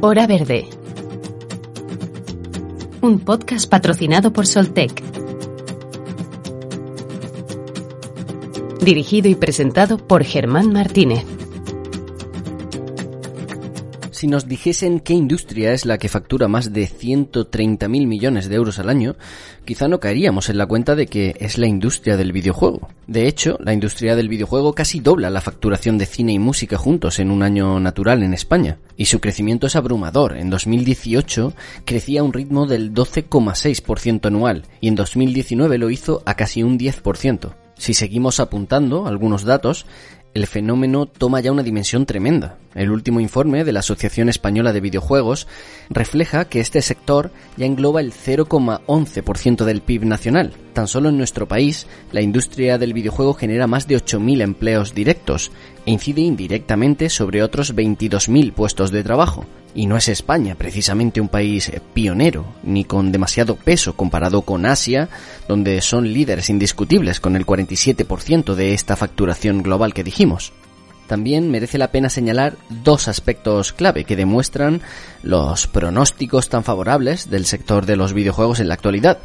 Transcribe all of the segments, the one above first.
Hora Verde. Un podcast patrocinado por Soltec. Dirigido y presentado por Germán Martínez. Si nos dijesen qué industria es la que factura más de 130.000 millones de euros al año, quizá no caeríamos en la cuenta de que es la industria del videojuego. De hecho, la industria del videojuego casi dobla la facturación de cine y música juntos en un año natural en España. Y su crecimiento es abrumador. En 2018 crecía a un ritmo del 12,6% anual y en 2019 lo hizo a casi un 10%. Si seguimos apuntando algunos datos, el fenómeno toma ya una dimensión tremenda. El último informe de la Asociación Española de Videojuegos refleja que este sector ya engloba el 0,11% del PIB nacional. Tan solo en nuestro país, la industria del videojuego genera más de 8.000 empleos directos e incide indirectamente sobre otros 22.000 puestos de trabajo. Y no es España precisamente un país pionero, ni con demasiado peso comparado con Asia, donde son líderes indiscutibles con el 47% de esta facturación global que dijimos. También merece la pena señalar dos aspectos clave que demuestran los pronósticos tan favorables del sector de los videojuegos en la actualidad,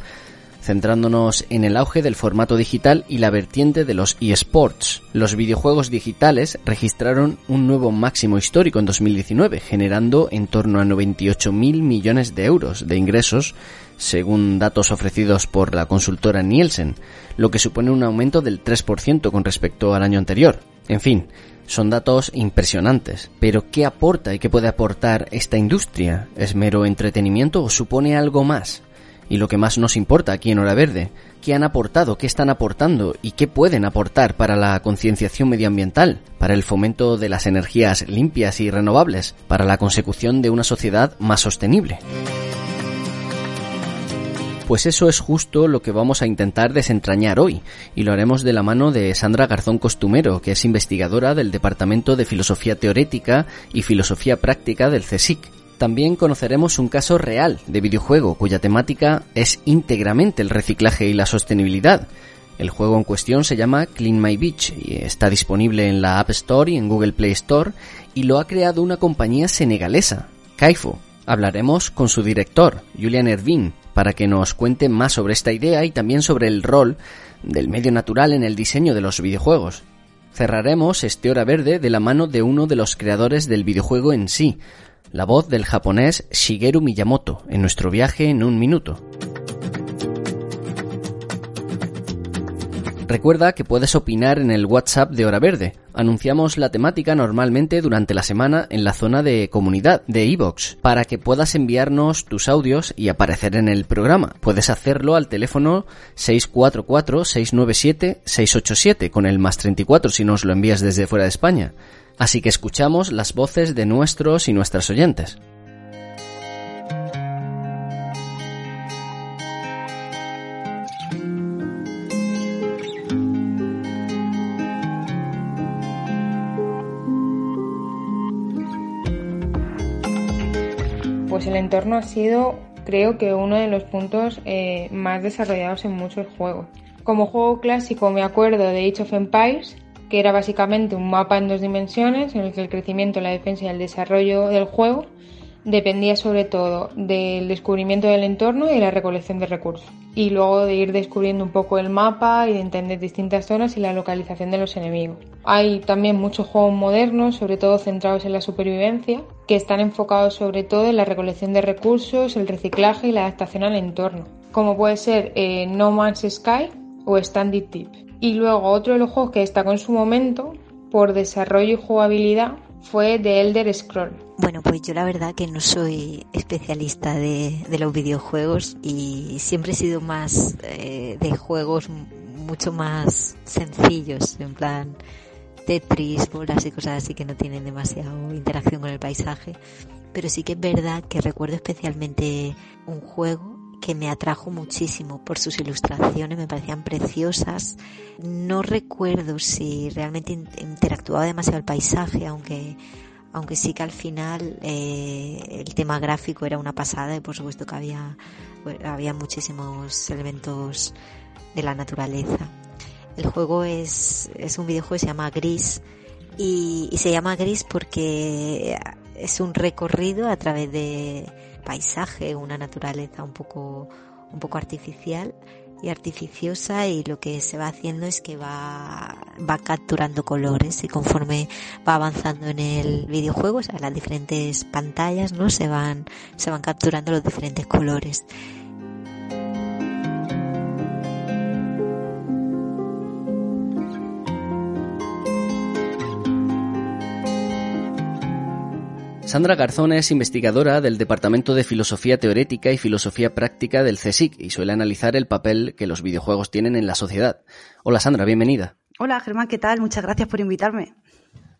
centrándonos en el auge del formato digital y la vertiente de los eSports. Los videojuegos digitales registraron un nuevo máximo histórico en 2019, generando en torno a 98.000 millones de euros de ingresos, según datos ofrecidos por la consultora Nielsen, lo que supone un aumento del 3% con respecto al año anterior. En fin, son datos impresionantes. Pero ¿qué aporta y qué puede aportar esta industria? ¿Es mero entretenimiento o supone algo más? Y lo que más nos importa aquí en Hora Verde, ¿qué han aportado, qué están aportando y qué pueden aportar para la concienciación medioambiental, para el fomento de las energías limpias y renovables, para la consecución de una sociedad más sostenible? Pues eso es justo lo que vamos a intentar desentrañar hoy, y lo haremos de la mano de Sandra Garzón Costumero, que es investigadora del Departamento de Filosofía Teorética y Filosofía Práctica del CSIC. También conoceremos un caso real de videojuego cuya temática es íntegramente el reciclaje y la sostenibilidad. El juego en cuestión se llama Clean My Beach y está disponible en la App Store y en Google Play Store y lo ha creado una compañía senegalesa, Kaifo. Hablaremos con su director, Julian Ervin, para que nos cuente más sobre esta idea y también sobre el rol del medio natural en el diseño de los videojuegos. Cerraremos este hora verde de la mano de uno de los creadores del videojuego en sí, la voz del japonés Shigeru Miyamoto, en nuestro viaje en un minuto. Recuerda que puedes opinar en el WhatsApp de Hora Verde. Anunciamos la temática normalmente durante la semana en la zona de comunidad de iVoox para que puedas enviarnos tus audios y aparecer en el programa. Puedes hacerlo al teléfono 644-697-687 con el más 34 si nos lo envías desde fuera de España. Así que escuchamos las voces de nuestros y nuestras oyentes. Pues el entorno ha sido, creo que, uno de los puntos eh, más desarrollados en muchos juegos. Como juego clásico me acuerdo de Age of Empires, que era básicamente un mapa en dos dimensiones en el que el crecimiento, la defensa y el desarrollo del juego dependía sobre todo del descubrimiento del entorno y la recolección de recursos. Y luego de ir descubriendo un poco el mapa y de entender distintas zonas y la localización de los enemigos. Hay también muchos juegos modernos, sobre todo centrados en la supervivencia, que están enfocados sobre todo en la recolección de recursos, el reciclaje y la adaptación al entorno. Como puede ser eh, No Man's Sky o Standing Tip. Y luego otro de los juegos que destacó en su momento por desarrollo y jugabilidad fue The Elder Scroll. Bueno, pues yo la verdad que no soy especialista de, de los videojuegos y siempre he sido más eh, de juegos mucho más sencillos, en plan Tetris, bolas y cosas así que no tienen demasiado interacción con el paisaje. Pero sí que es verdad que recuerdo especialmente un juego que me atrajo muchísimo por sus ilustraciones, me parecían preciosas. No recuerdo si realmente interactuaba demasiado el paisaje, aunque aunque sí que al final eh, el tema gráfico era una pasada y por supuesto que había, había muchísimos elementos de la naturaleza. El juego es, es un videojuego que se llama Gris y, y se llama Gris porque es un recorrido a través de paisaje, una naturaleza un poco, un poco artificial y artificiosa y lo que se va haciendo es que va, va capturando colores y conforme va avanzando en el videojuego, o sea, las diferentes pantallas, ¿no? Se van, se van capturando los diferentes colores. Sandra Garzón es investigadora del Departamento de Filosofía Teórica y Filosofía Práctica del CSIC y suele analizar el papel que los videojuegos tienen en la sociedad. Hola Sandra, bienvenida. Hola Germán, ¿qué tal? Muchas gracias por invitarme.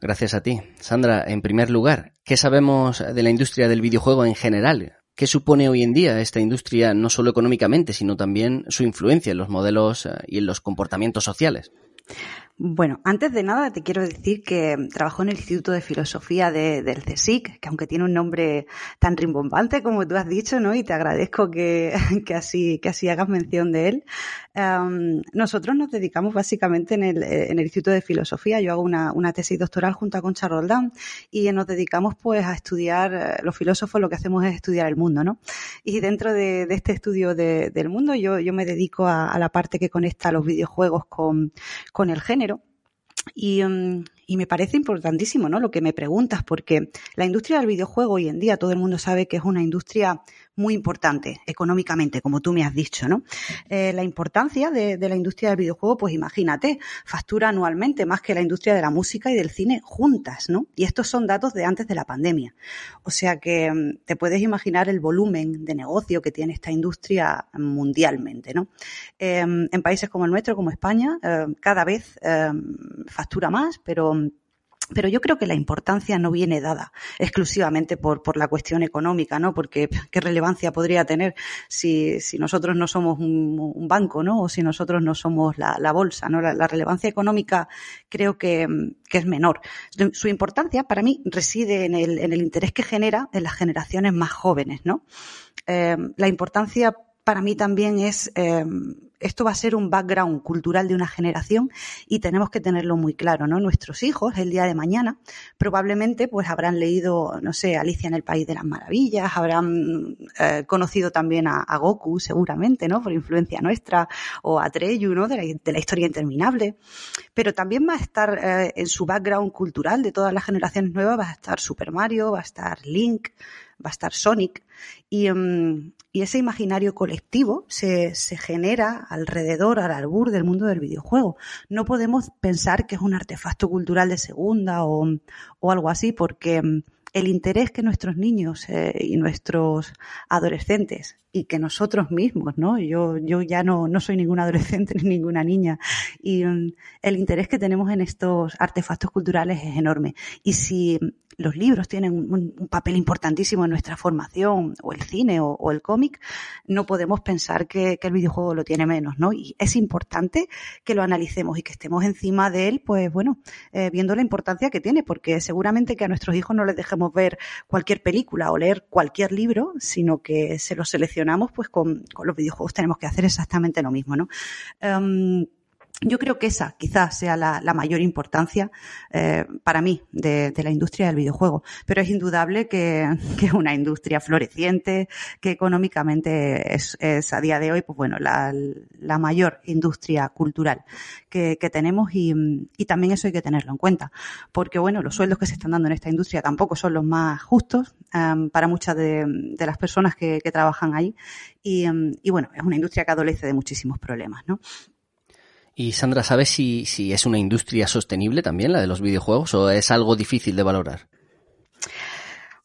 Gracias a ti. Sandra, en primer lugar, ¿qué sabemos de la industria del videojuego en general? ¿Qué supone hoy en día esta industria no solo económicamente, sino también su influencia en los modelos eh, y en los comportamientos sociales? Bueno, antes de nada te quiero decir que trabajo en el Instituto de Filosofía del CSIC, que aunque tiene un nombre tan rimbombante como tú has dicho, ¿no? Y te agradezco que, que así, que así hagas mención de él. Um, nosotros nos dedicamos básicamente en el, en el Instituto de Filosofía. Yo hago una, una tesis doctoral junto a Concha Roldán y nos dedicamos pues a estudiar, eh, los filósofos lo que hacemos es estudiar el mundo, ¿no? Y dentro de, de este estudio de, del mundo yo, yo me dedico a, a la parte que conecta los videojuegos con, con el género y, um, y me parece importantísimo, ¿no? Lo que me preguntas, porque la industria del videojuego hoy en día todo el mundo sabe que es una industria muy importante económicamente, como tú me has dicho, ¿no? Eh, la importancia de, la industria del videojuego, pues imagínate, factura anualmente más que la industria de la música y del cine juntas, ¿no? Y estos son datos de antes de la pandemia. O sea que mm, te puedes imaginar el volumen de negocio que tiene esta industria mundialmente, ¿no? Eh, en países como el nuestro, como España, eh, cada vez eh, factura más, pero pero yo creo que la importancia no viene dada exclusivamente por, por la cuestión económica, ¿no? Porque qué relevancia podría tener si, si nosotros no somos un, banco, ¿no? O si nosotros no somos la, la bolsa, ¿no? La, relevancia económica creo que, que, es menor. Su importancia para mí reside en el, en el interés que genera en las generaciones más jóvenes, ¿no? Eh, la importancia para mí también es, eh, esto va a ser un background cultural de una generación y tenemos que tenerlo muy claro, ¿no? Nuestros hijos, el día de mañana, probablemente pues habrán leído, no sé, Alicia en el País de las Maravillas, habrán eh, conocido también a, Goku, seguramente, ¿no? Por influencia nuestra, o a Treyu, ¿no? De la, de la historia interminable. Pero también va a estar eh, en su background cultural de todas las generaciones nuevas, va a estar Super Mario, va a estar Link, va a estar Sonic. Y, um, y ese imaginario colectivo se, se, genera alrededor, al albur del mundo del videojuego. No podemos pensar que es un artefacto cultural de segunda o, o algo así, porque um, el interés que nuestros niños eh, y nuestros adolescentes y que nosotros mismos, ¿no? Yo, yo ya no, no soy ninguna adolescente ni ninguna niña y um, el interés que tenemos en estos artefactos culturales es enorme. Y si los libros tienen un, papel importantísimo en nuestra formación, o el cine o, el cómic, no podemos pensar que, el videojuego lo tiene menos, ¿no? Y es importante que lo analicemos y que estemos encima de él, pues bueno, eh, viendo la importancia que tiene, porque seguramente que a nuestros hijos no les dejemos ver cualquier película o leer cualquier libro, sino que se los seleccionamos, pues con, los videojuegos tenemos que hacer exactamente lo mismo, ¿no? Um, yo creo que esa quizás sea la, la mayor importancia eh, para mí de, de, la industria del videojuego, pero es indudable que, es una industria floreciente, que económicamente es, es, a día de hoy, pues bueno, la, la mayor industria cultural que, que tenemos y, y, también eso hay que tenerlo en cuenta, porque bueno, los sueldos que se están dando en esta industria tampoco son los más justos um, para muchas de, de, las personas que, que trabajan ahí. Y, um, y bueno, es una industria que adolece de muchísimos problemas, ¿no? Y Sandra, ¿sabes si, si es una industria sostenible también la de los videojuegos o es algo difícil de valorar?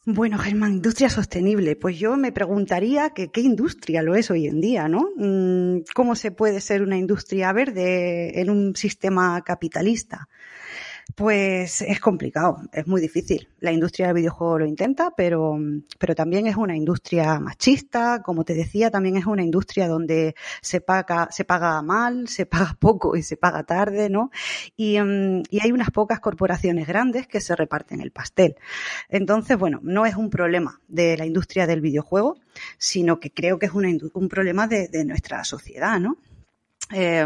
Bueno, Germán, industria sostenible. Pues yo me preguntaría que qué industria lo es hoy en día, ¿no? Mm, ¿Cómo se puede ser una industria verde en un sistema capitalista? Pues es complicado, es muy difícil. La industria del videojuego lo intenta, pero, pero también es una industria machista, como te decía, también es una industria donde se paga, se paga mal, se paga poco y se paga tarde, ¿no? Y, mm, y hay unas pocas corporaciones grandes que se reparten el pastel. Entonces, bueno, no es un problema de la industria del videojuego, sino que creo que es un problema de nuestra sociedad, ¿no? Eh,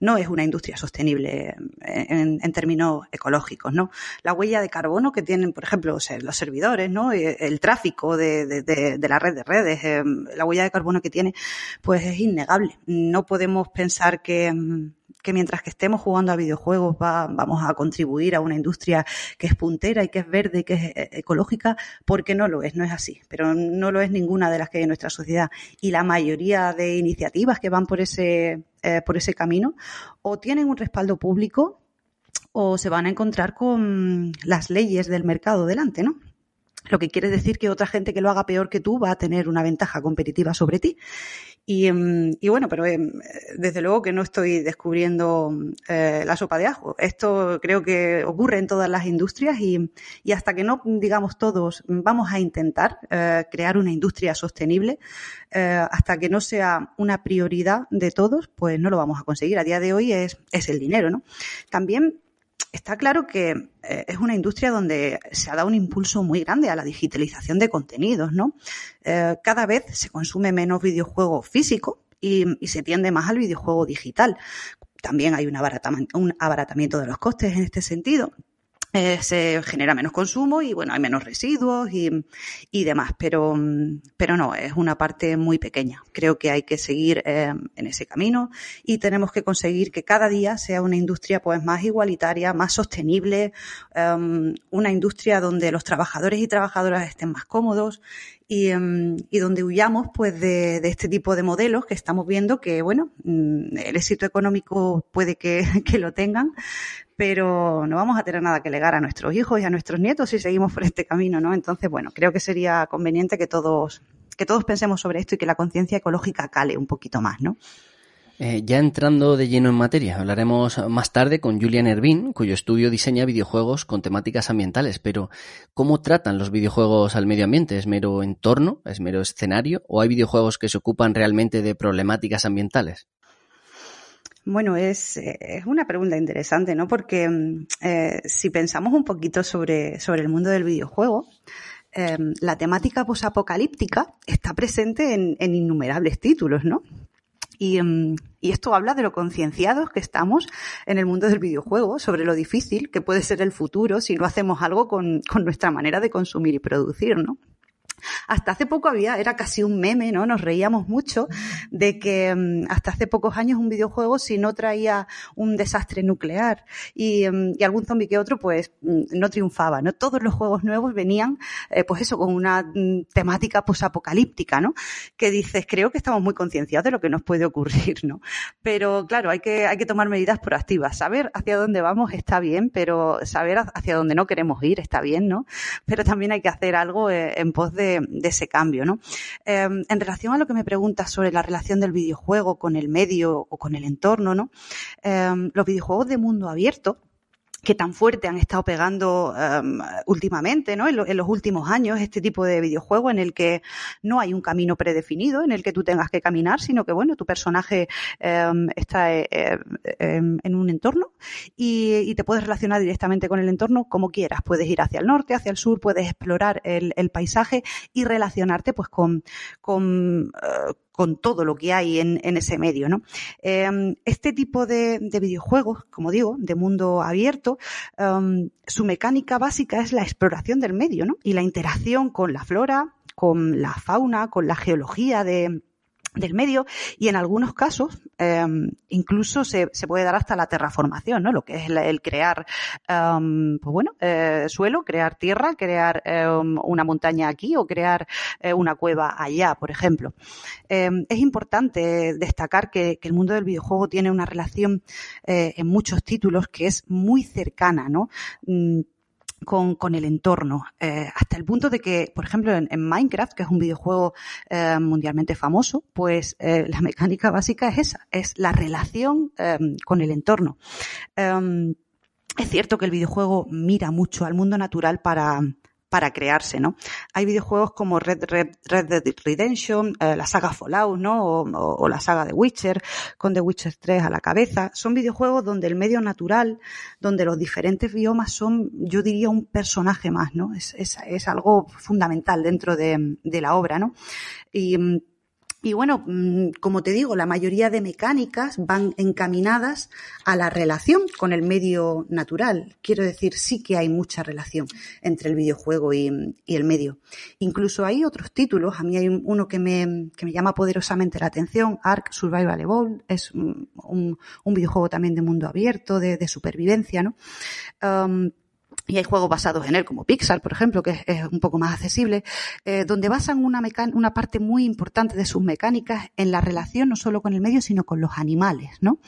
no es una industria sostenible en, en, términos ecológicos, ¿no? La huella de carbono que tienen, por ejemplo, los servidores, ¿no? Eh, el tráfico de, de, la red de redes, eh, la huella de carbono que tiene, pues es innegable. No podemos pensar que, que mientras que estemos jugando a videojuegos va, vamos a contribuir a una industria que es puntera y que es verde y que es eh, ecológica, porque no lo es, no es así. Pero no lo es ninguna de las que hay en nuestra sociedad. Y la mayoría de iniciativas que van por ese, eh, por ese camino o tienen un respaldo público o se van a encontrar con las leyes del mercado delante, ¿no? Lo que quiere decir que otra gente que lo haga peor que tú va a tener una ventaja competitiva sobre ti. Y, y, bueno, pero eh, desde luego que no estoy descubriendo eh, la sopa de ajo. Esto creo que ocurre en todas las industrias y, y hasta que no digamos todos vamos a intentar eh, crear una industria sostenible, eh, hasta que no sea una prioridad de todos, pues no lo vamos a conseguir. A día de hoy es, es el dinero, ¿no? También está claro que eh, es una industria donde se ha dado un impulso muy grande a la digitalización de contenidos, ¿no? Eh, cada vez se consume menos videojuego físico y, se tiende más al videojuego digital. También hay un abaratamiento de los costes en este sentido. Eh, se genera menos consumo y bueno, hay menos residuos y, y, demás, pero, pero no, es una parte muy pequeña. Creo que hay que seguir eh, en ese camino y tenemos que conseguir que cada día sea una industria pues más igualitaria, más sostenible, um, una industria donde los trabajadores y trabajadoras estén más cómodos y, um, y, donde huyamos pues de, de, este tipo de modelos que estamos viendo que bueno el éxito económico puede que, que, lo tengan pero no vamos a tener nada que legar a nuestros hijos y a nuestros nietos si seguimos por este camino no entonces bueno creo que sería conveniente que todos que todos pensemos sobre esto y que la conciencia ecológica cale un poquito más no eh, ya entrando de lleno en materia, hablaremos más tarde con Julian Ervin, cuyo estudio diseña videojuegos con temáticas ambientales, pero ¿cómo tratan los videojuegos al medio ambiente? ¿Es mero entorno? ¿Es mero escenario? ¿O hay videojuegos que se ocupan realmente de problemáticas ambientales? Bueno, es, es, una pregunta interesante, ¿no? Porque eh, si pensamos un poquito sobre, sobre el mundo del videojuego, eh, la temática posapocalíptica está presente en, en innumerables títulos, ¿no? Y, y, esto habla de lo concienciados que estamos en el mundo del videojuego, sobre lo difícil que puede ser el futuro si no hacemos algo con, con nuestra manera de consumir y producir, ¿no? Hasta hace poco había, era casi un meme, ¿no? Nos reíamos mucho de que um, hasta hace pocos años un videojuego, si no traía un desastre nuclear y, y algún zombie que otro, pues no triunfaba, ¿no? Todos los juegos nuevos venían, eh, pues eso, con una temática posapocalíptica, ¿no? Que dices, creo que estamos muy concienciados de lo que nos puede ocurrir, ¿no? Pero claro, hay que, hay que tomar medidas proactivas. Saber hacia dónde vamos está bien, pero saber hacia dónde no queremos ir está bien, ¿no? Pero también hay que hacer algo eh, en pos de de, ese cambio, ¿no? Eh, en relación a lo que me preguntas sobre la relación del videojuego con el medio o con el entorno, ¿no? Eh, los videojuegos de mundo abierto que tan fuerte han estado pegando um, últimamente, ¿no? En, lo, en, los últimos años, este tipo de videojuego en el que no hay un camino predefinido en el que tú tengas que caminar, sino que, bueno, tu personaje um, está eh, eh, en un entorno y, y, te puedes relacionar directamente con el entorno como quieras. Puedes ir hacia el norte, hacia el sur, puedes explorar el, el paisaje y relacionarte, pues, con, con, uh, con todo lo que hay en, ese medio, ¿no? Eh, este tipo de, de, videojuegos, como digo, de mundo abierto, um, su mecánica básica es la exploración del medio, ¿no? Y la interacción con la flora, con la fauna, con la geología de, del medio y en algunos casos eh, incluso se, se, puede dar hasta la terraformación, ¿no? Lo que es el, el crear, um, pues bueno, eh, suelo, crear tierra, crear um, una montaña aquí o crear eh, una cueva allá, por ejemplo. Em, es importante destacar que, que, el mundo del videojuego tiene una relación eh, en muchos títulos que es muy cercana, ¿no? Mm, con, el entorno, eh, hasta el punto de que, por ejemplo, en, Minecraft, que es un videojuego eh, mundialmente famoso, pues eh, la mecánica básica es esa, es la relación con el entorno. Es cierto que el videojuego mira mucho al mundo natural para, para crearse, ¿no? Hay videojuegos como Red, Red, Redemption, eh, la saga Fallout, ¿no? O, la saga de Witcher, con The Witcher 3 a la cabeza. Son videojuegos donde el medio natural, donde los diferentes biomas son, yo diría, un personaje más, ¿no? Es, algo fundamental dentro de, la obra, ¿no? Y y bueno, mm, como te digo, la mayoría de mecánicas van encaminadas a la relación con el medio natural. Quiero decir, sí que hay mucha relación entre el videojuego y, el medio. Incluso hay otros títulos, a mí hay uno que me, que me llama poderosamente la atención, Ark Survival Evolved, es un, un videojuego también de mundo abierto, de, supervivencia, ¿no? Y hay juegos basados en él, como Pixar, por ejemplo, que es, un poco más accesible, eh, donde basan una, parte muy importante de sus mecánicas en la relación no solo con el medio, sino con los animales, ¿no?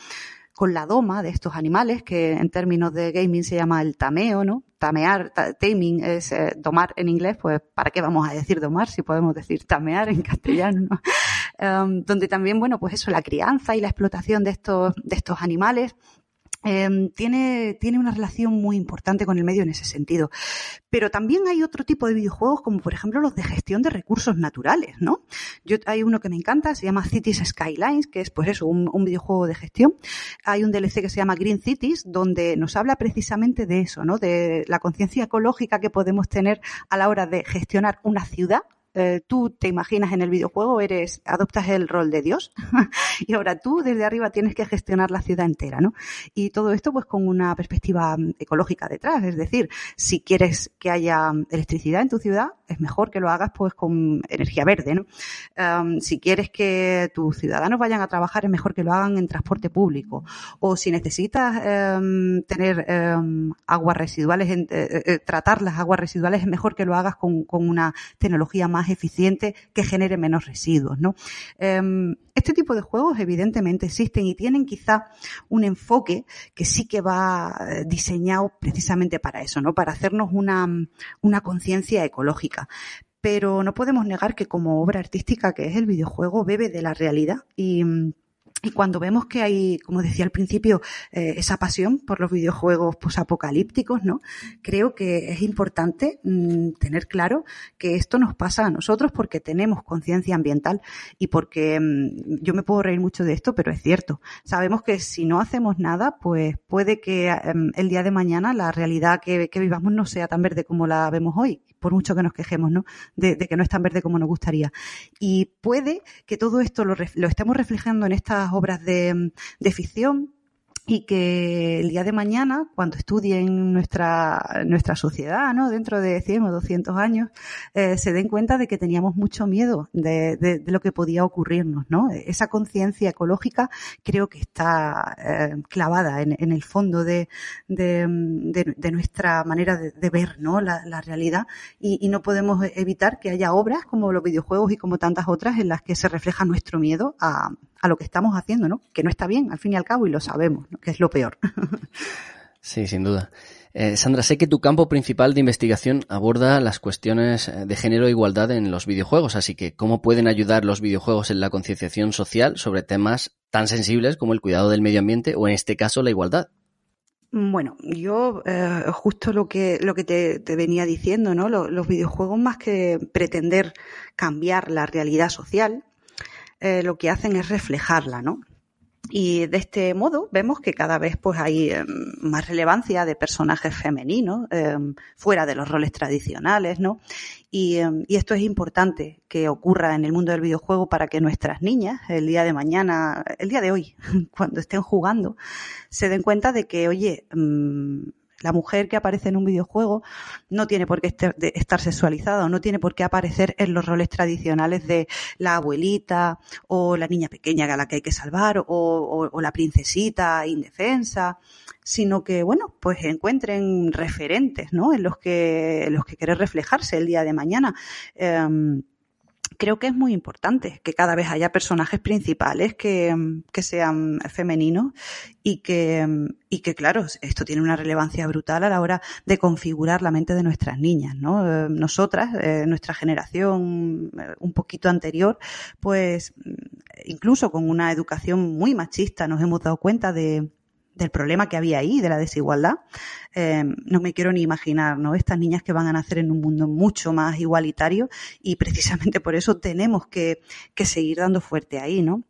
Con la doma de estos animales, que en términos de gaming se llama el tameo, ¿no? Tamear, taming es eh, domar en inglés, pues ¿para qué vamos a decir domar si podemos decir tamear en castellano, ¿no? um, donde también, bueno, pues eso, la crianza y la explotación de estos animales eh, tiene, tiene una relación muy importante con el medio en ese sentido. Pero también hay otro tipo de videojuegos, como por ejemplo los de gestión de recursos naturales, ¿no? Yo, hay uno que me encanta, se llama Cities Skylines, que es pues eso, un, un videojuego de gestión. Hay un DLC que se llama Green Cities, donde nos habla precisamente de eso, ¿no? De la conciencia ecológica que podemos tener a la hora de gestionar una ciudad eh, tú te imaginas en el videojuego, eres, adoptas el rol de Dios y ahora tú desde arriba tienes que gestionar la ciudad entera, ¿no? Y todo esto pues con una perspectiva mm, ecológica detrás, es decir, si quieres que haya electricidad en tu ciudad, es mejor que lo hagas pues con energía verde, ¿no? Si quieres que tus ciudadanos vayan a trabajar, es mejor que lo hagan en transporte público. O si necesitas um, tener um, aguas residuales, eh, eh, tratar las aguas residuales, es mejor que lo hagas con, con una tecnología más eficiente que genere menos residuos, ¿no? Este tipo de juegos evidentemente existen y tienen quizá un enfoque que sí que va diseñado precisamente para eso, ¿no? Para hacernos una, una conciencia ecológica pero no podemos negar que como obra artística que es el videojuego bebe de la realidad y y cuando vemos que hay, como decía al principio, eh, esa pasión por los videojuegos posapocalípticos, ¿no? Creo que es importante mmm, tener claro que esto nos pasa a nosotros porque tenemos conciencia ambiental y porque mmm, yo me puedo reír mucho de esto, pero es cierto. Sabemos que si no hacemos nada, pues puede que mmm, el día de mañana la realidad que, que, vivamos no sea tan verde como la vemos hoy, por mucho que nos quejemos, ¿no? De, que no es tan verde como nos gustaría. Y puede que todo esto lo, lo estemos reflejando en estas obras de ficción y que el día de mañana, cuando estudien nuestra, nuestra sociedad, ¿no? dentro de 100 o 200 años, eh, se den cuenta de que teníamos mucho miedo de, de, lo que podía ocurrirnos. ¿no? Esa conciencia ecológica creo que está eh, clavada en, en, el fondo de, de, nuestra manera de, ver ¿no? la, la realidad y, y, no podemos evitar que haya obras como los videojuegos y como tantas otras en las que se refleja nuestro miedo a, a lo que estamos haciendo, ¿no? Que no está bien, al fin y al cabo, y lo sabemos, ¿no? que es lo peor. sí, sin duda. Eh, Sandra, sé que tu campo principal de investigación aborda las cuestiones eh, de género e igualdad en los videojuegos, así que ¿cómo pueden ayudar los videojuegos en la concienciación social sobre temas tan sensibles como el cuidado del medio ambiente o en este caso la igualdad? Bueno, yo eh, justo lo que lo que te, te venía diciendo, ¿no? Los, los, videojuegos más que pretender cambiar la realidad social, eh, lo que hacen es reflejarla, ¿no? Y de este modo vemos que cada vez pues hay eh, más relevancia de personajes femeninos eh, fuera de los roles tradicionales, ¿no? Y, y, esto es importante que ocurra en el mundo del videojuego para que nuestras niñas el día de mañana, el día de hoy, cuando estén jugando, se den cuenta de que, oye, mmm, la mujer que aparece en un videojuego no tiene por qué estar sexualizada o no tiene por qué aparecer en los roles tradicionales de la abuelita o la niña pequeña a la que hay que salvar o, la princesita indefensa, sino que, bueno, pues encuentren referentes, ¿no? En los que, en los que querer reflejarse el día de mañana. Um, creo que es muy importante que cada vez haya personajes principales que, que sean femeninos y que, y que, claro, esto tiene una relevancia brutal a la hora de configurar la mente de nuestras niñas, ¿no? Eh, nosotras, eh, nuestra generación eh, un poquito anterior, pues incluso con una educación muy machista nos hemos dado cuenta de, del problema que había ahí, de la desigualdad. Eh, no me quiero ni imaginar, ¿no? Estas niñas que van a nacer en un mundo mucho más igualitario y precisamente por eso tenemos que, que seguir dando fuerte ahí, ¿no?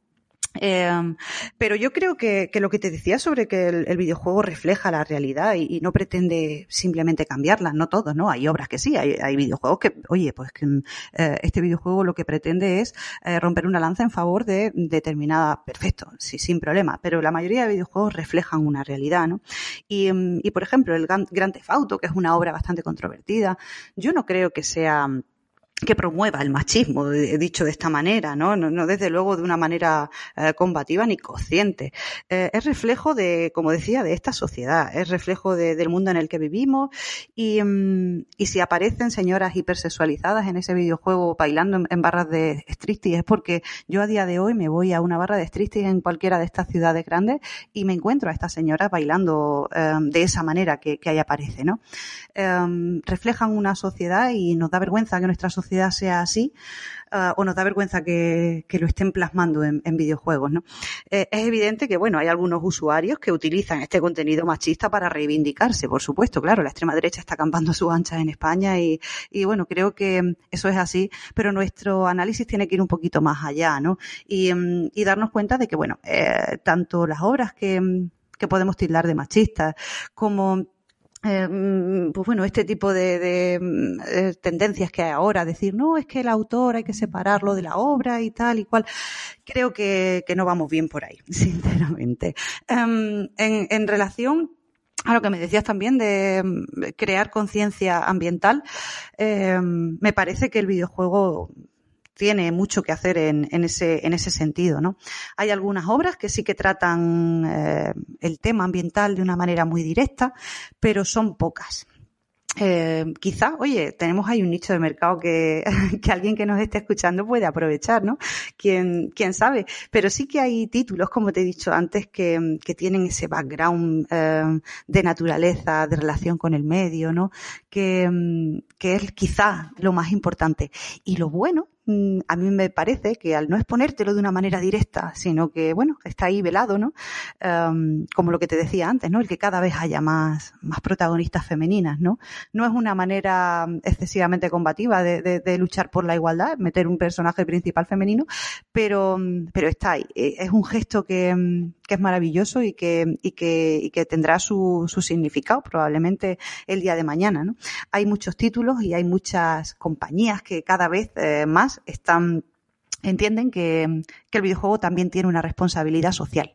Eh, pero yo creo que, lo que te decía sobre que el, videojuego refleja la realidad y, no pretende simplemente cambiarla, no todos, ¿no? Hay obras que sí, hay, hay videojuegos que, oye, pues que eh, este videojuego lo que pretende es eh, romper una lanza en favor de determinada, perfecto, sí, sin problema, pero la mayoría de videojuegos reflejan una realidad, ¿no? Y, y por ejemplo, el Gran Theft Auto, que es una obra bastante controvertida, yo no creo que sea que promueva el machismo, dicho de esta manera, ¿no? No, desde luego de una manera eh, combativa ni consciente. Eh, es reflejo de, como decía, de esta sociedad, es reflejo de, del mundo en el que vivimos y, um, y, si aparecen señoras hipersexualizadas en ese videojuego bailando en, barras de striptease es porque yo a día de hoy me voy a una barra de striptease en cualquiera de estas ciudades grandes y me encuentro a estas señoras bailando de esa manera que, que ahí aparece, ¿no? Reflejan una sociedad y nos da vergüenza que nuestra sociedad sea así uh, o nos da vergüenza que, lo estén plasmando en, videojuegos, ¿no? Eh, es evidente que, bueno, hay algunos usuarios que utilizan este contenido machista para reivindicarse, por supuesto, claro, la extrema derecha está acampando sus anchas en España y, y, bueno, creo que eso es así, pero nuestro análisis tiene que ir un poquito más allá, ¿no? Y, y darnos cuenta de que, bueno, eh, tanto las obras que podemos tildar de machistas como eh, pues bueno, este tipo de, de, de, tendencias que hay ahora, decir, no, es que el autor hay que separarlo de la obra y tal y cual, creo que, no vamos bien por ahí, sinceramente. Um, en, relación a lo que me decías también de crear conciencia ambiental, eh, me parece que el videojuego tiene mucho que hacer en, en, ese, en ese sentido, ¿no? Hay algunas obras que sí que tratan eh, el tema ambiental de una manera muy directa, pero son pocas. Eh, quizá, oye, tenemos ahí un nicho de mercado que, alguien que nos esté escuchando puede aprovechar, ¿no? Quién, quién sabe. Pero sí que hay títulos, como te he dicho antes, que, tienen ese background eh, de naturaleza, de relación con el medio, ¿no? Que, que es quizá lo más importante. Y lo bueno a mí me parece que al no exponértelo de una manera directa, sino que, bueno, está ahí velado, ¿no? Um, como lo que te decía antes, ¿no? El que cada vez haya más, más protagonistas femeninas, ¿no? No es una manera excesivamente combativa de, luchar por la igualdad, meter un personaje principal femenino, pero, pero está ahí. Eh, es un gesto que, que es maravilloso y que, y que, y que tendrá su, su significado probablemente el día de mañana, ¿no? Hay muchos títulos y hay muchas compañías que cada vez eh, más están, entienden que, que el videojuego también tiene una responsabilidad social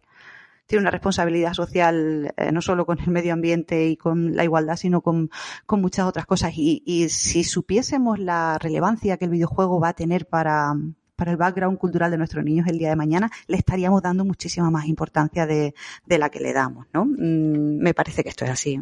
tiene una responsabilidad social eh, no solo con el medio ambiente y con la igualdad, sino con, con muchas otras cosas. Y, y, si supiésemos la relevancia que el videojuego va a tener para, para el background cultural de nuestros niños el día de mañana, le estaríamos dando muchísima más importancia de, de la que le damos, ¿no? Mm, me parece que esto es así.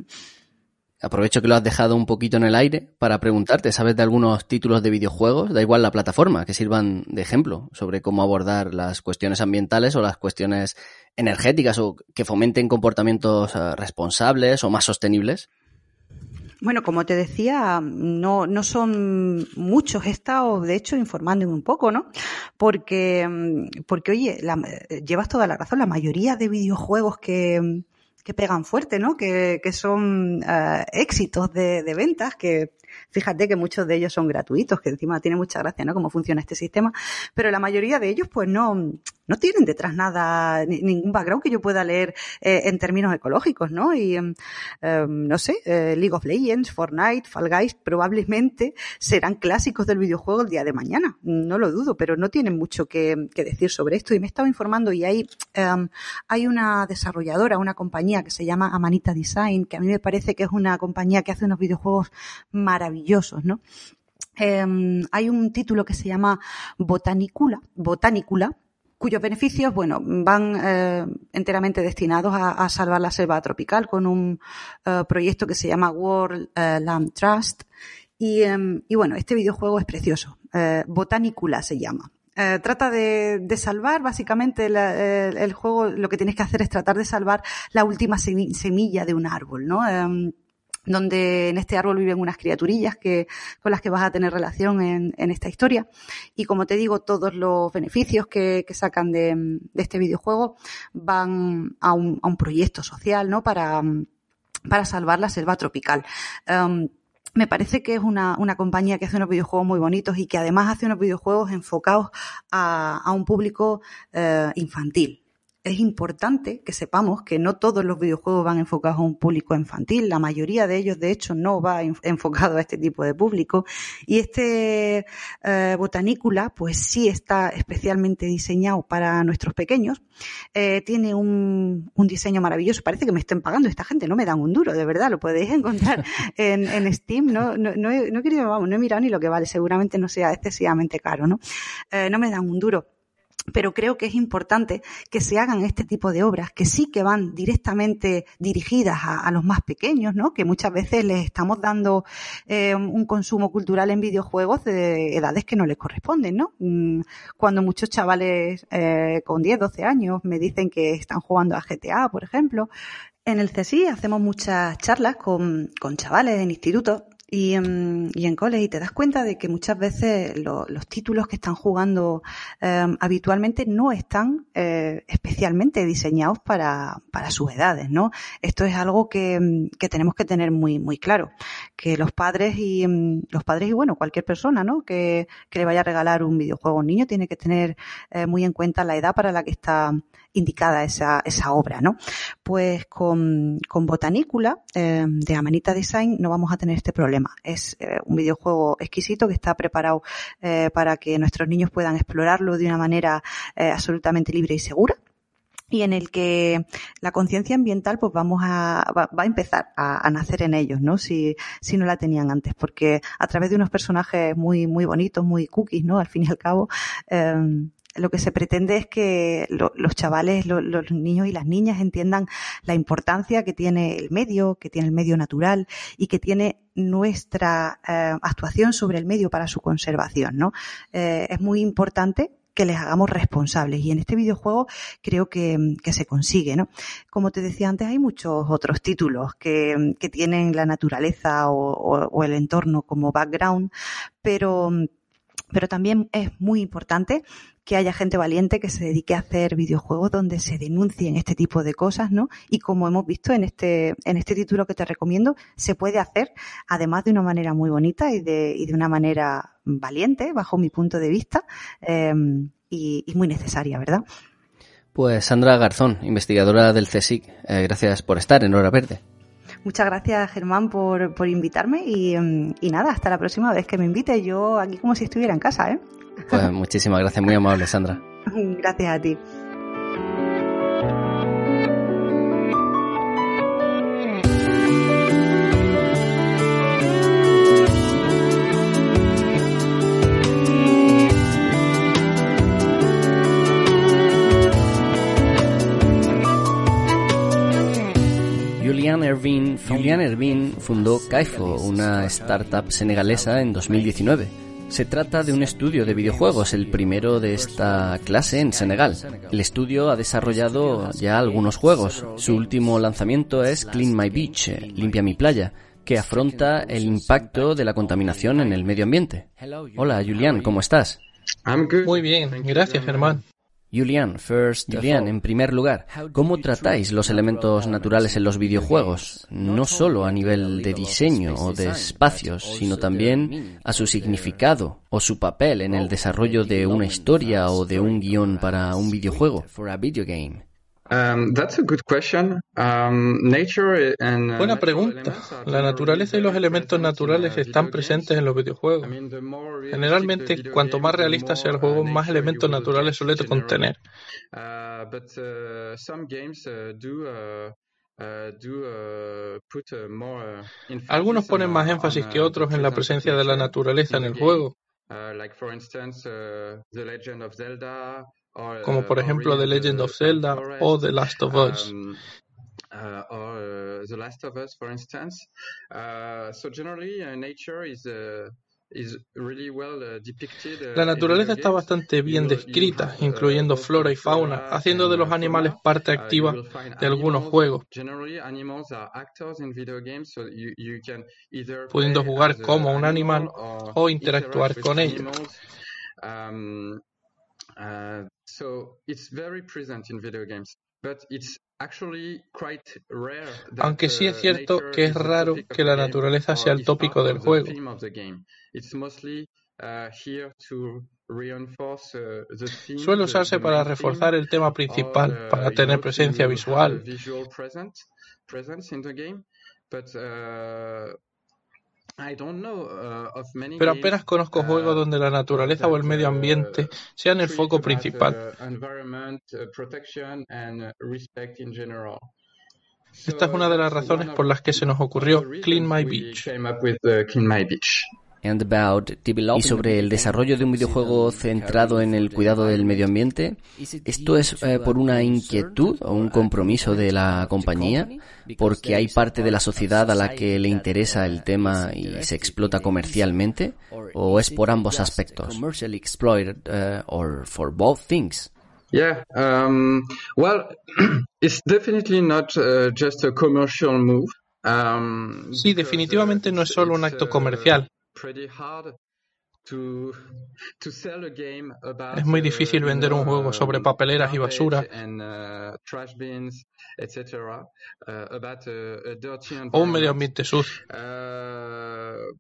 Aprovecho que lo has dejado un poquito en el aire para preguntarte, ¿sabes de algunos títulos de videojuegos? Da igual la plataforma, que sirvan de ejemplo sobre cómo abordar las cuestiones ambientales o las cuestiones energéticas o que fomenten comportamientos uh, responsables o más sostenibles. Bueno, como te decía, no, no son muchos. He estado, de hecho, informándome un poco, ¿no? Porque, porque oye, la, llevas toda la razón. La mayoría de videojuegos que, que pegan fuerte, ¿no? Que, que son uh, éxitos de, de, ventas, que fíjate que muchos de ellos son gratuitos, que encima tiene mucha gracia, ¿no? Cómo funciona este sistema, pero la mayoría de ellos, pues no, no tienen detrás nada, ni, ningún background que yo pueda leer eh, en términos ecológicos, ¿no? Y, eh, no sé, eh, League of Legends, Fortnite, Fall Guys, probablemente serán clásicos del videojuego el día de mañana, no lo dudo, pero no tienen mucho que, decir sobre esto. Y me he estado informando y hay, em, hay una desarrolladora, una compañía que se llama Amanita Design, que a mí me parece que es una compañía que hace unos videojuegos maravillosos, ¿no? Eh, hay un título que se llama Botanicula, Botanicula, cuyos beneficios, bueno, van eh, enteramente destinados a, salvar la selva tropical con un uh, proyecto que se llama World uh, Land Trust Y, em, y bueno, este videojuego es precioso. Eh, Botanicula se llama. Eh, trata de, salvar, básicamente el, juego lo que tienes que hacer es tratar de salvar la última semilla de un árbol, ¿no? Eh, donde en este árbol viven unas criaturillas que, con las que vas a tener relación en, en esta historia. Y como te digo, todos los beneficios que, que sacan de, de, este videojuego van a un, a un proyecto social, ¿no? Para, para salvar la selva tropical. Um, me parece que es una, una, compañía que hace unos videojuegos muy bonitos y que además hace unos videojuegos enfocados a, a un público eh, infantil es importante que sepamos que no todos los videojuegos van enfocados a un público infantil, la mayoría de ellos de hecho no va enfocado a este tipo de público. Y este eh, botanícula pues sí está especialmente diseñado para nuestros pequeños, eh, tiene un, un, diseño maravilloso, parece que me estén pagando esta gente, no me dan un duro, de verdad, lo podéis encontrar en, en Steam, no, no, no, he, no he querido, vamos, no he mirado ni lo que vale, seguramente no sea excesivamente caro, ¿no? Eh, no me dan un duro pero creo que es importante que se hagan este tipo de obras que sí que van directamente dirigidas a, los más pequeños, ¿no? Que muchas veces les estamos dando eh, un consumo cultural en videojuegos de edades que no les corresponden, ¿no? Mm, cuando muchos chavales eh, con 10, 12 años me dicen que están jugando a GTA, por ejemplo, en el CSI hacemos muchas charlas con, con chavales en institutos y en, y en cole y te das cuenta de que muchas veces lo, los títulos que están jugando eh, habitualmente no están eh, especialmente diseñados para, para sus edades, ¿no? Esto es algo que, que, tenemos que tener muy, muy claro, que los padres y los padres y bueno, cualquier persona, ¿no? Que, que le vaya a regalar un videojuego a un niño tiene que tener eh, muy en cuenta la edad para la que está indicada esa, esa obra, ¿no? Pues con, con Botanícula eh, de Amanita Design no vamos a tener este problema. Es eh, un videojuego exquisito que está preparado eh, para que nuestros niños puedan explorarlo de una manera absolutamente libre y segura y en el que la conciencia ambiental pues vamos a va, va a empezar a, nacer en ellos no si si no la tenían antes porque a través de unos personajes muy muy bonitos muy cookies no al fin y al cabo lo que se pretende es que lo, los chavales, lo, los niños y las niñas entiendan la importancia que tiene el medio, que tiene el medio natural y que tiene nuestra eh, actuación sobre el medio para su conservación, ¿no? Eh, es muy importante que les hagamos responsables. Y en este videojuego creo que, se consigue, ¿no? Como te decía antes, hay muchos otros títulos que, tienen la naturaleza o, el entorno como background, pero, pero también es muy importante que haya gente valiente que se dedique a hacer videojuegos donde se denuncien este tipo de cosas, ¿no? Y como hemos visto en este, en este título que te recomiendo, se puede hacer, además de una manera muy bonita y de, y de una manera valiente, bajo mi punto de vista, y, y, muy necesaria, ¿verdad? Pues Sandra Garzón, investigadora del CSIC, eh, gracias por estar en Hora Verde. Muchas gracias, Germán, por, por invitarme y, y, nada, hasta la próxima vez que me invite. Yo aquí como si estuviera en casa, ¿eh? Pues muchísimas gracias, muy amable, Sandra. gracias a ti. Ervin, Julian Ervin fundó Kaifo, una startup senegalesa, en 2019. Se trata de un estudio de videojuegos, el primero de esta clase en Senegal. El estudio ha desarrollado ya algunos juegos. Su último lanzamiento es Clean My Beach, Limpia mi playa, que afronta el impacto de la contaminación en el medio ambiente. Hola, Julian, ¿cómo estás? Muy bien, gracias, Germán. Julian, first, Julian, en primer lugar, ¿cómo tratáis los elementos naturales en los videojuegos? No solo a nivel de diseño o de espacios, sino también a su significado o su papel en el desarrollo de una historia o de un guion para un videojuego. Um, that's a good question. Um, nature and, uh, Buena pregunta. La naturaleza y los elementos naturales están presentes en los videojuegos. Generalmente, cuanto más realista sea el juego, más elementos naturales suele contener. Algunos ponen más énfasis que otros en la presencia de la naturaleza en el juego. Como por ejemplo The Legend of Zelda o The Last of Us. uh, or uh, The Last of Us, for instance. Uh, so generally, uh, nature is uh, is really well uh, depicted. uh, La naturaleza está bastante bien descrita, uh, incluyendo flora y fauna, haciendo de los uh, animales parte Uh, activa de algunos juegos, Generally, animals are actors in video games, so you, you can either pudiendo jugar como un animal o interactuar con ellos. Um, uh, so it's very present in video games, but it's actually quite rare that, Aunque sí es uh, cierto que es raro que la naturaleza sea el tópico del juego. uh, Suele usarse para reforzar el tema principal, para tener presencia visual. But uh, I don't know uh, of many Pero games, apenas conozco juegos uh, donde la naturaleza o el medio ambiente sean el foco principal. uh, uh, uh. Esta es una de las razones por las que se nos ocurrió Clean My Beach. Y sobre el desarrollo de un videojuego centrado en el cuidado del medio ambiente, ¿esto es eh, por una inquietud o un compromiso de la compañía? ¿Porque hay parte de la sociedad a la que le interesa el tema y se explota comercialmente? ¿O es por ambos aspectos? Commercially exploited uh, or for both things? Yeah, um, well, it's definitely not uh, just a commercial move. Um, Sí, definitivamente no es solo un acto comercial. Pretty hard to to sell a game about, Es muy uh, difícil you vender un juego sobre papeleras y basura and, uh, trash bins, etc. uh, about a, a dirty o un medio ambiente sucio. Uh,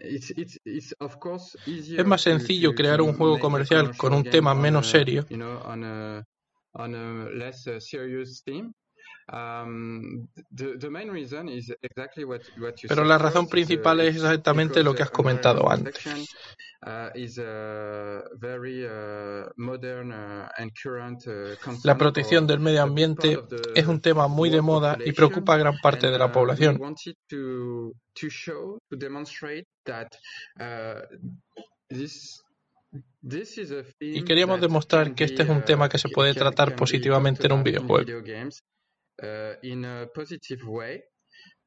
it's, it's, it's of course easier Es más to- sencillo crear un juego comercial con un game tema menos serio, pero la razón principal es exactamente lo que has comentado antes. uh, uh, uh, La protección del medio ambiente es un tema muy de moda y preocupa a gran parte de la población. Y queríamos demostrar que este es un tema que se puede tratar positivamente en un videojuego. Uh, in a positive way,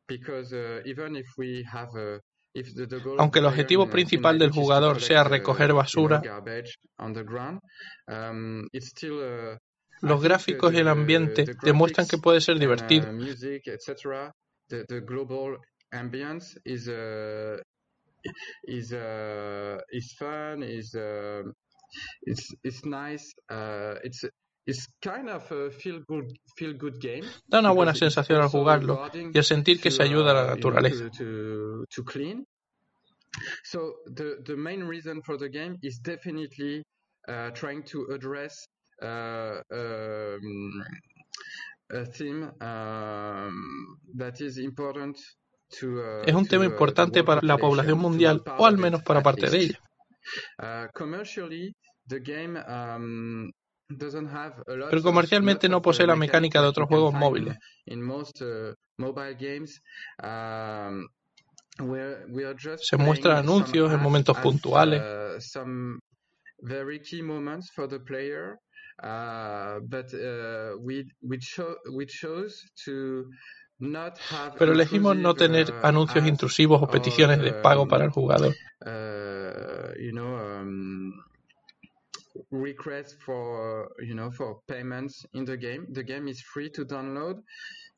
because uh, even if we have a if the, the goal of Aunque el objetivo in, uh, in principal del beach is to jugador collect, sea uh, recoger basura, garbage on the ground, um, it's still uh, I los gráficos y el ambiente demuestran que puede ser divertido. Uh, uh, uh, uh. Uh. Da una buena sensación al jugarlo y al sentir que se ayuda a la uh, naturaleza. to, to to clean. So the the main reason for the game is definitely uh, trying to address uh, um, a theme um, that is important to, uh, Es un tema uh, importante para la población mundial o al menos para parte de ella. Um, Pero comercialmente no posee la mecánica de otros juegos móviles. Uh, um, Se muestran anuncios en momentos puntuales. uh. Uh, Pero elegimos no tener anuncios intrusivos o peticiones de pago um, para el jugador. uh, you know, um, requests for you know for payments in the game. The game is free to download.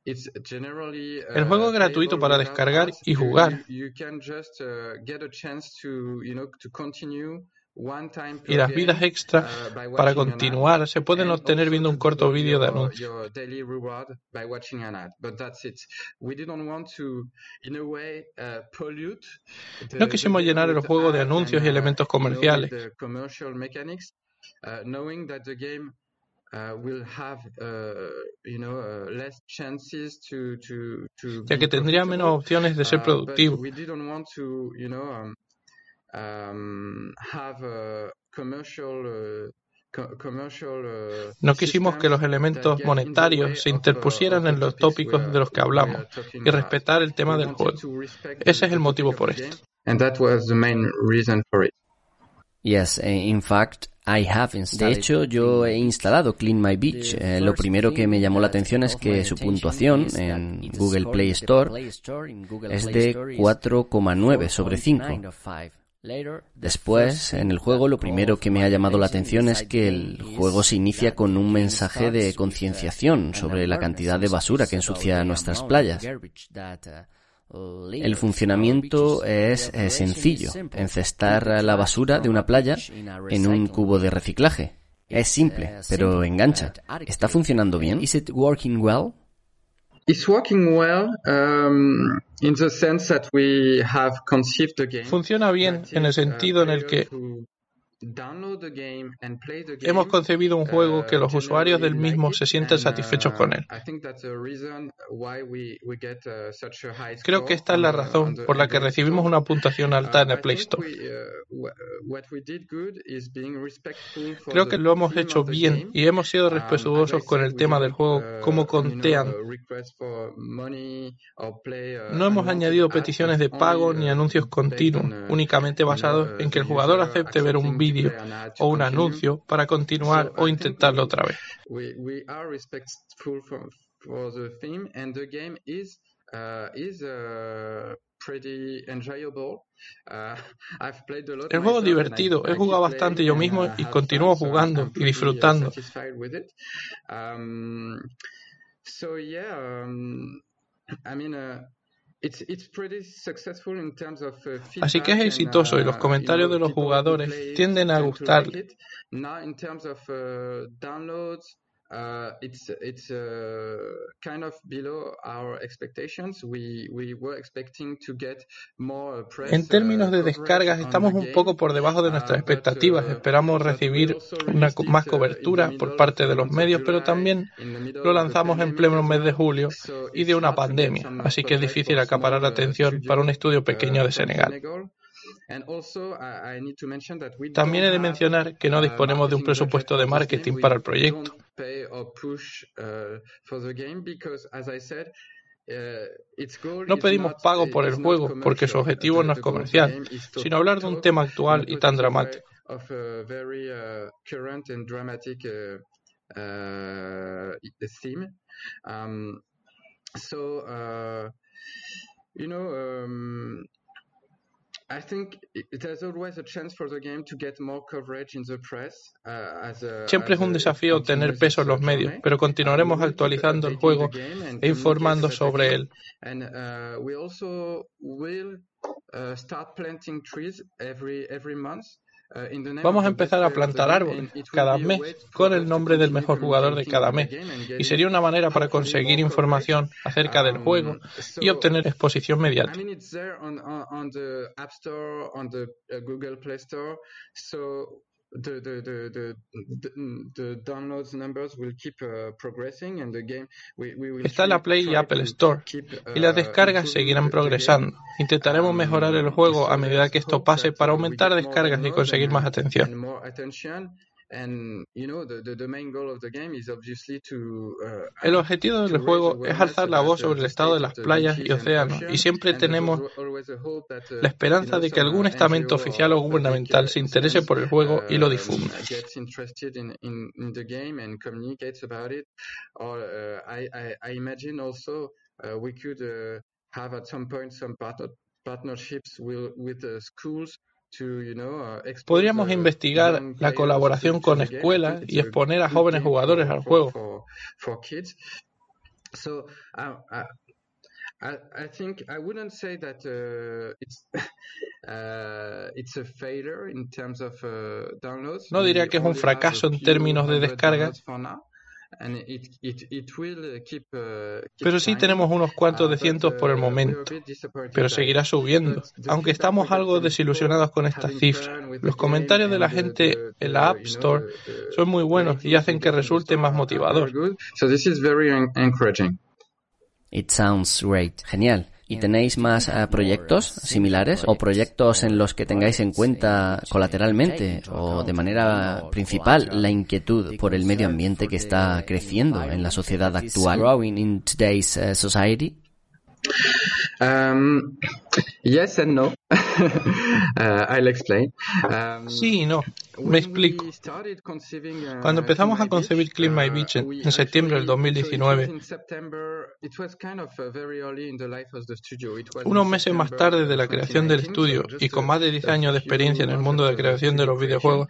It's generally uh, El juego es gratuito playable para descargar y jugar. You, you can just uh, get a chance to you know to continue one time Y las vidas extra uh, para continuar se pueden obtener viendo un corto vídeo de anuncio. Your daily reward by watching an ad, but that's it. We didn't want to, in a way, uh, pollute. the- No quisimos llenar el juego de anuncios y uh, elementos comerciales. Uh, knowing that the game uh, will have, uh, you know, uh, less chances to to to ya que tendría menos opciones de ser Uh, productivo. we didn't want to, you know, um, um, have a commercial. Uh, co- commercial uh, No quisimos que los elementos monetarios se uh, interpusieran en los tópicos de los que hablamos y respetar el tema del juego. Ese es el motivo por esto. game, And that was the main reason for it. Yes, in fact, De hecho, yo he instalado Clean My Beach. Eh, lo primero que me llamó la atención es que su puntuación en Google Play Store es de 4,9 sobre 5. Después, en el juego, lo primero que me ha llamado la atención es que el juego se inicia con un mensaje de concienciación sobre la cantidad de basura que ensucia nuestras playas. El funcionamiento es, sencillo, encestar la basura de una playa en un cubo de reciclaje. Es simple, pero engancha. ¿Está funcionando bien? Is it working well? Funciona bien en el sentido en el que Hemos concebido un juego que los uh, usuarios del mismo se sienten satisfechos con él. Creo que esta es la razón por la que recibimos una puntuación alta en el Play Store. Uh, Creo que lo hemos hecho bien y hemos sido um, respetuosos con el tema del juego, uh, como con Tean. No hemos añadido peticiones de pago ni anuncios continuos, únicamente basados en que el jugador acepte ver un vídeo o un anuncio para continuar o intentarlo otra vez. El juego es divertido, he jugado bastante yo mismo y continúo jugando y disfrutando. Um, so yeah, um, I mean, uh, Así que es exitoso y los uh, comentarios de los jugadores tienden a gustarle. Uh, it's it's uh, kind of below our expectations. We we were expecting to get more press, en términos de uh, descargas, estamos un poco por debajo de nuestras expectativas. Esperamos recibir una más cobertura por parte de los medios, pero también lo lanzamos en pleno mes de julio y de una pandemia, así que es difícil acaparar atención para un estudio pequeño de Senegal. También he de mencionar que no disponemos de un presupuesto de marketing para el proyecto. No pedimos pago por el juego porque su objetivo no es comercial, sino hablar de un tema actual y tan dramático. Siempre es un desafío tener peso en los medios, pero continuaremos actualizando el juego e informando sobre él. Uh, uh, start planting trees every every month Vamos a empezar a plantar árboles cada mes con el nombre del mejor jugador de cada mes. Y sería una manera para conseguir información acerca del juego y obtener exposición mediática. Está la Play y Apple Store y las uh, descargas seguirán progresando. Intentaremos mejorar el juego a medida que esto pase para aumentar descargas y conseguir más atención. El objetivo del juego es alzar la voz sobre el estado de las playas y océanos, y siempre tenemos uh, la esperanza de que algún estamento oficial o gubernamental se interese por el juego y lo uh, difunda. partnerships with schools Uh, Podríamos investigar la colaboración con escuelas y exponer a jóvenes jugadores al juego. No diría que es un fracaso en términos de descargas, pero sí tenemos unos cuantos de cientos por el momento, pero seguirá subiendo, aunque estamos algo desilusionados con estas cifras. Los comentarios de la gente en la App Store son muy buenos y hacen que resulte más motivador. It sounds great. Genial. ¿Y tenéis más eh, proyectos similares o proyectos en los que tengáis en cuenta colateralmente o de manera principal la inquietud por el medio ambiente que está creciendo en la sociedad actual? in today's society? Um, yes and no. uh, I'll explain. Um, sí y no. Me explico. Uh, Cuando empezamos a concebir Clean My uh, Beach en, en septiembre del 2019, unos meses más tarde de la creación del estudio y con más de 10 años de experiencia en el mundo de creación de los videojuegos,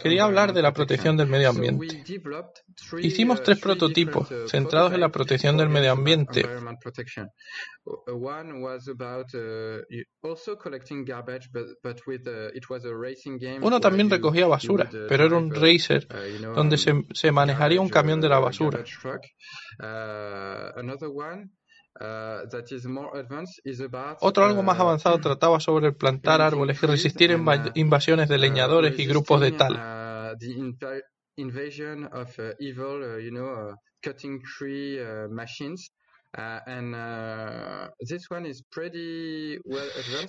Quería hablar de la protección del medio ambiente. Hicimos uh, tres prototipos uh, centrados en la protección del medio ambiente. Uno también recogía basura, pero era un racer donde se, se manejaría un camión de la basura. Uh, Otro algo más uh, avanzado trataba sobre el plantar árboles y resistir invasiones de uh, leñadores y grupos de tal.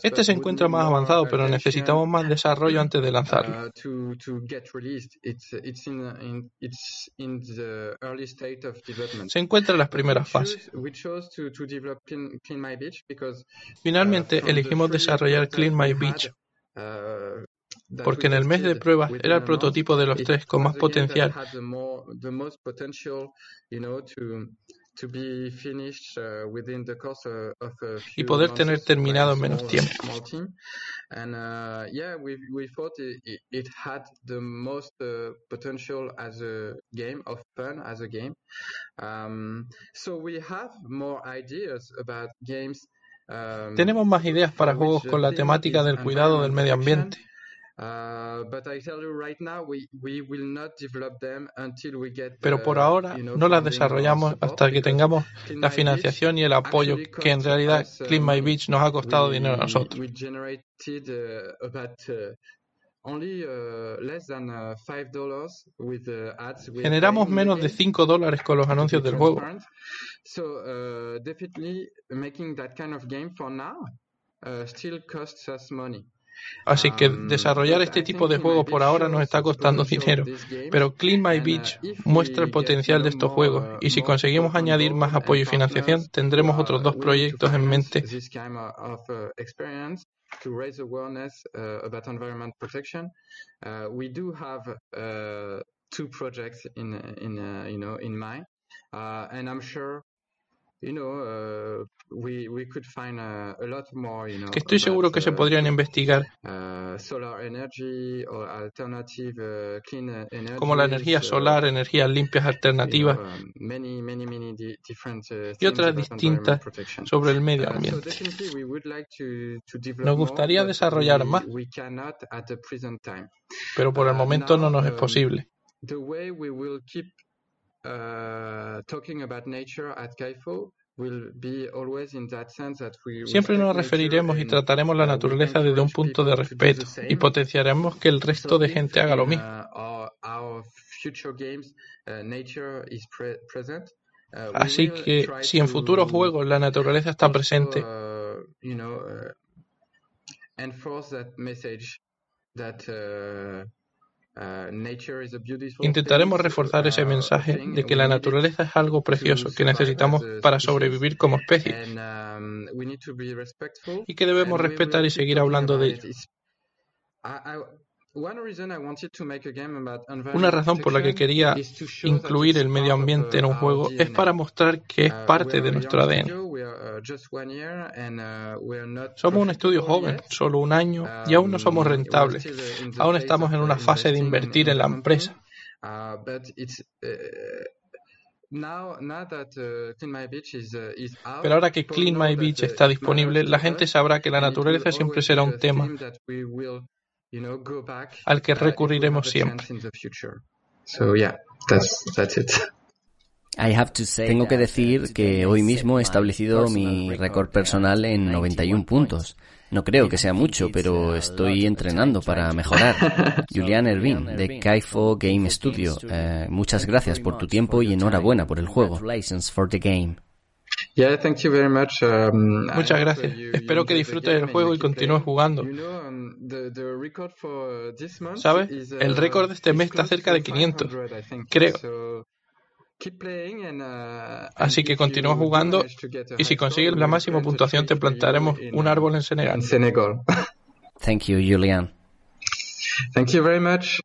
Este se encuentra más avanzado, pero necesitamos más desarrollo antes de lanzarlo. Se encuentra en las primeras fases. Finalmente elegimos desarrollar Clean My Beach. porque en el mes de pruebas era el prototipo de los tres con más potencial y poder tener terminado en menos tiempo. And uh, yeah, we we thought it, it had the most uh, potential as a game of fun as a game. Um, so we have more ideas about games. Um, Tenemos más ideas para juegos con la temática del cuidado del medio ambiente. Pero por ahora no las desarrollamos hasta que tengamos la financiación y el apoyo que en realidad Clean My um, Beach nos ha costado dinero a nosotros. Generamos menos de 5 dólares con los anuncios del juego. Uh, definitely making that kind of game for now uh, still costs us money. Así que desarrollar este tipo de juego por ahora nos está costando dinero, pero Clean My uh, Beach muestra el potencial de estos juegos y si conseguimos añadir más apoyo y financiación tendremos otros dos proyectos en mente. to raise awareness uh, about environment protection. Uh, we do have uh, two projects in in uh, you know in mind, uh, and I'm sure que estoy seguro que se uh, podrían investigar uh, como la energía uh, solar, energías limpias alternativas y otras distintas sobre el medio ambiente. Nos gustaría desarrollar más, pero por el momento no nos es um, posible. Siempre nos referiremos y trataremos la naturaleza desde un punto de respeto y potenciaremos que el resto de gente haga lo mismo. Así que si en futuros juegos la naturaleza está presente, Uh, Intentaremos reforzar ese uh, mensaje de que la naturaleza es algo precioso que necesitamos para sobrevivir como especie. Um, y que debemos respetar y seguir hablando de ello. Una razón por la que quería incluir el medio ambiente en un juego es para mostrar que es uh, parte de nuestro ADN. Somos un estudio joven, solo un año, y aún no somos rentables. Aún estamos en una fase de invertir en la empresa. Pero ahora que Clean My Beach está disponible, la gente sabrá que la naturaleza siempre será un tema al que recurriremos siempre. Tengo que decir que hoy mismo he establecido mi récord personal en 91 puntos. No creo que sea mucho, pero estoy entrenando para mejorar. Julian Ervin, de Kaifo Game Studio. Eh, muchas gracias por tu tiempo y enhorabuena por el juego. For the game. Um, Muchas gracias. Espero que disfrutes del juego y continúes jugando. Um, ¿Sabes? El uh, récord de este mes está cerca de 500, creo. Uh, Así que continúa jugando y si consigues la máxima puntuación te plantaremos un árbol en Senegal. Thank you, Julian. Thank you very much.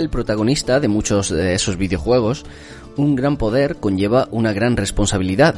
El protagonista de muchos de esos videojuegos, un gran poder conlleva una gran responsabilidad.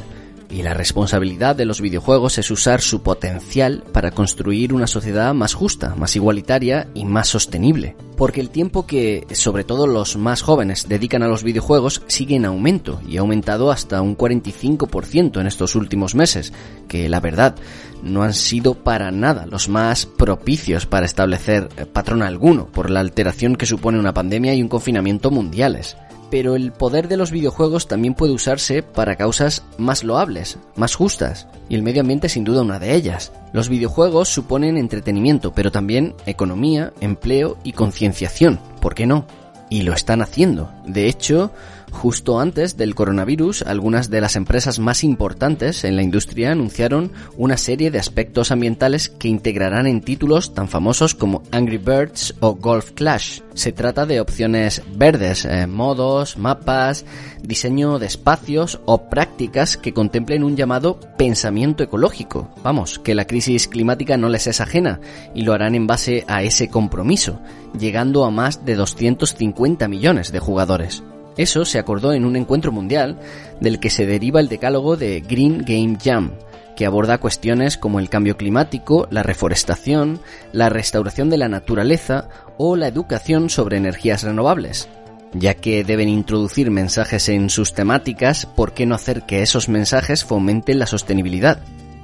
Y la responsabilidad de los videojuegos es usar su potencial para construir una sociedad más justa, más igualitaria y más sostenible. Porque el tiempo que, sobre todo los más jóvenes, dedican a los videojuegos sigue en aumento y ha aumentado hasta un 45% en estos últimos meses, que la verdad no han sido para nada los más propicios para establecer patrón alguno por la alteración que supone una pandemia y un confinamiento mundiales pero el poder de los videojuegos también puede usarse para causas más loables, más justas, y el medio ambiente sin duda una de ellas. Los videojuegos suponen entretenimiento, pero también economía, empleo y concienciación, ¿por qué no? Y lo están haciendo. De hecho, Justo antes del coronavirus, algunas de las empresas más importantes en la industria anunciaron una serie de aspectos ambientales que integrarán en títulos tan famosos como Angry Birds o Golf Clash. Se trata de opciones verdes, eh, modos, mapas, diseño de espacios o prácticas que contemplen un llamado pensamiento ecológico. Vamos, que la crisis climática no les es ajena y lo harán en base a ese compromiso, llegando a más de 250 millones de jugadores. Eso se acordó en un encuentro mundial del que se deriva el decálogo de Green Game Jam, que aborda cuestiones como el cambio climático, la reforestación, la restauración de la naturaleza o la educación sobre energías renovables. Ya que deben introducir mensajes en sus temáticas, ¿por qué no hacer que esos mensajes fomenten la sostenibilidad?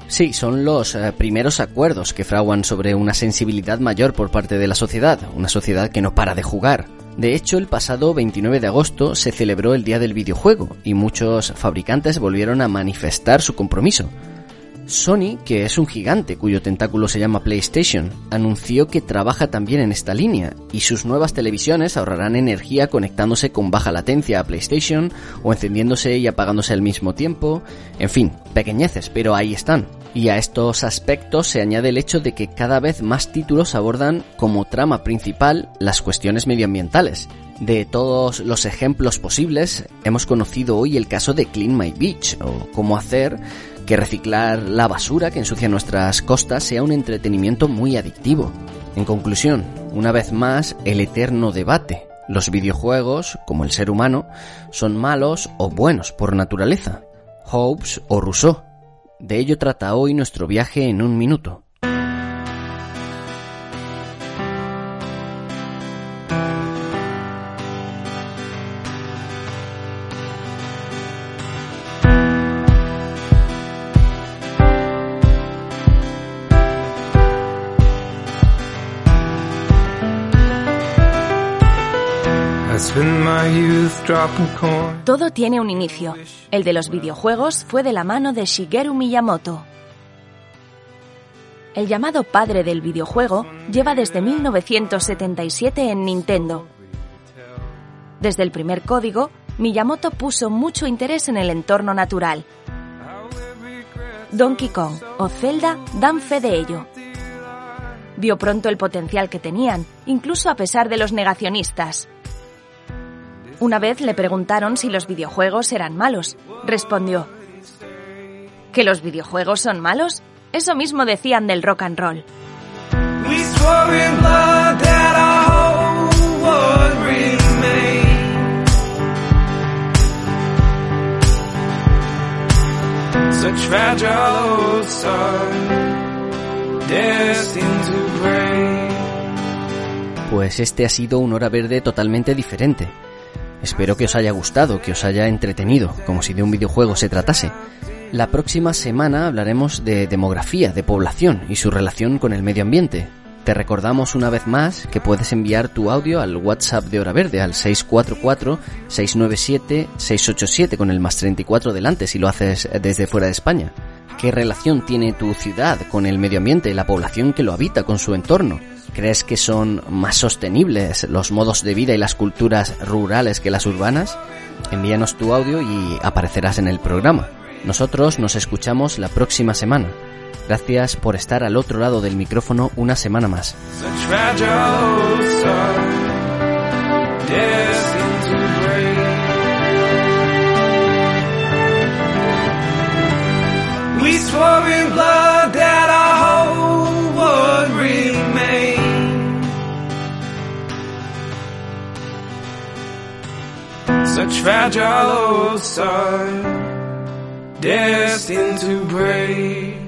Sí, son los eh, primeros acuerdos que fraguan sobre una sensibilidad mayor por parte de la sociedad, una sociedad que no para de jugar, de hecho, el pasado 29 de agosto se celebró el Día del Videojuego y muchos fabricantes volvieron a manifestar su compromiso. Sony, que es un gigante cuyo tentáculo se llama PlayStation, anunció que trabaja también en esta línea y sus nuevas televisiones ahorrarán energía conectándose con baja latencia a PlayStation o encendiéndose y apagándose al mismo tiempo. En fin, pequeñeces, pero ahí están. Y a estos aspectos se añade el hecho de que cada vez más títulos abordan como trama principal las cuestiones medioambientales. De todos los ejemplos posibles, hemos conocido hoy el caso de Clean My Beach, o cómo hacer que reciclar la basura que ensucia nuestras costas sea un entretenimiento muy adictivo. En conclusión, una vez más, el eterno debate. Los videojuegos, como el ser humano, son malos o buenos por naturaleza. Hobbes o Rousseau. De ello trata hoy nuestro viaje en un minuto. Todo tiene un inicio. El de los videojuegos fue de la mano de Shigeru Miyamoto. El llamado padre del videojuego lleva desde 1977 en Nintendo. Desde el primer código, Miyamoto puso mucho interés en el entorno natural. Donkey Kong o Zelda dan fe de ello. Vio pronto el potencial que tenían, incluso a pesar de los negacionistas. Una vez le preguntaron si los videojuegos eran malos. Respondió, ¿que los videojuegos son malos? Eso mismo decían del rock and roll. pues este ha sido un hora verde totalmente diferente. Espero que os haya gustado, que os haya entretenido, como si de un videojuego se tratase. La próxima semana hablaremos de demografía, de población y su relación con el medio ambiente. Te recordamos una vez más que puedes enviar tu audio al WhatsApp de Hora Verde al 644-697-687 con el más 34 delante si lo haces desde fuera de España. ¿Qué relación tiene tu ciudad con el medio ambiente la población que lo habita con su entorno? ¿Crees que son más sostenibles los modos de vida y las culturas rurales que las urbanas? Envíanos tu audio y aparecerás en el programa. Nosotros nos escuchamos la próxima semana. Gracias por estar al otro lado del micrófono una semana más. Such fragile old oh, sun, destined to break.